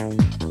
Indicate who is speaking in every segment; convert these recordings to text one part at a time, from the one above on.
Speaker 1: What's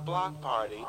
Speaker 2: or block party.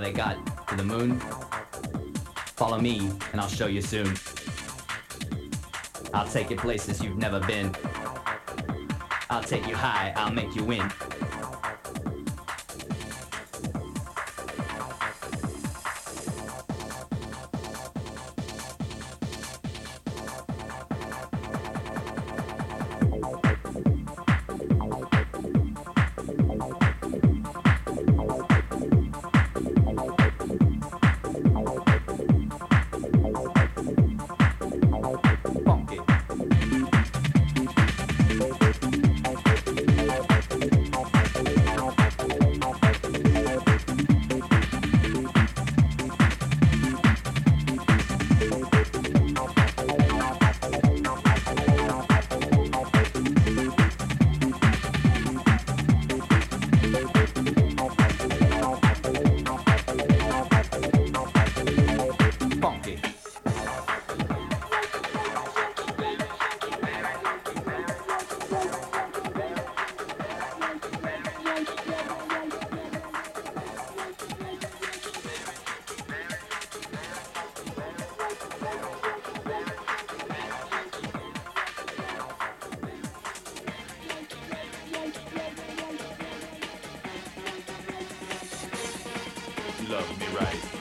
Speaker 3: They got to the moon? Follow me, and I'll show you soon. I'll take you places you've never been. I'll take you high, I'll make you win.
Speaker 2: Love me right.